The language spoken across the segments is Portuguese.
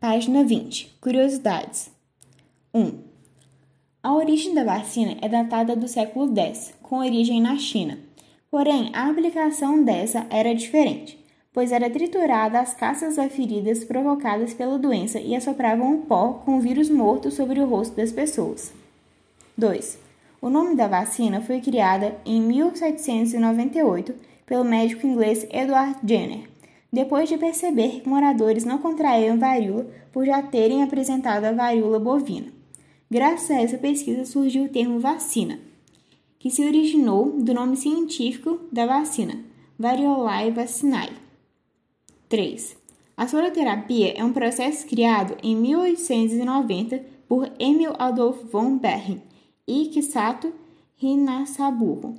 Página 20. Curiosidades. 1. A origem da vacina é datada do século X, com origem na China. Porém, a aplicação dessa era diferente, pois era triturada as cascas das feridas provocadas pela doença e assopravam um pó com o vírus morto sobre o rosto das pessoas. 2. O nome da vacina foi criada em 1798 pelo médico inglês Edward Jenner, depois de perceber que moradores não contraíam varíola por já terem apresentado a varíola bovina. Graças a essa pesquisa surgiu o termo vacina, que se originou do nome científico da vacina, Variolae vacinae. 3. A soroterapia é um processo criado em 1890 por Emil Adolf von Behring e Kisato Hinasaburo,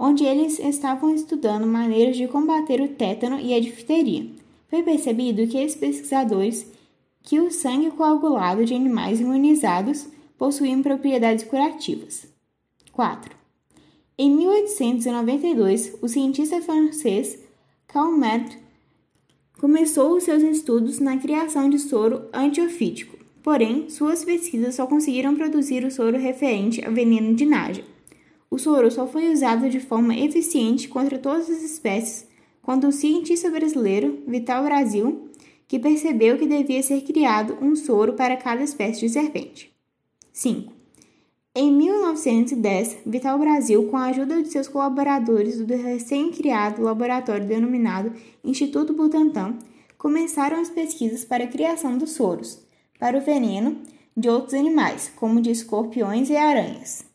onde eles estavam estudando maneiras de combater o tétano e a difteria. Foi percebido que esses pesquisadores que o sangue coagulado de animais imunizados possuía propriedades curativas. 4. Em 1892, o cientista francês Calmet começou os seus estudos na criação de soro antiofídico Porém, suas pesquisas só conseguiram produzir o soro referente ao veneno de Naja. O soro só foi usado de forma eficiente contra todas as espécies quando o cientista brasileiro Vital Brasil, que percebeu que devia ser criado um soro para cada espécie de serpente. 5. Em 1910, Vital Brasil, com a ajuda de seus colaboradores do recém-criado laboratório denominado Instituto Butantan, começaram as pesquisas para a criação dos soros para o veneno de outros animais, como de escorpiões e aranhas.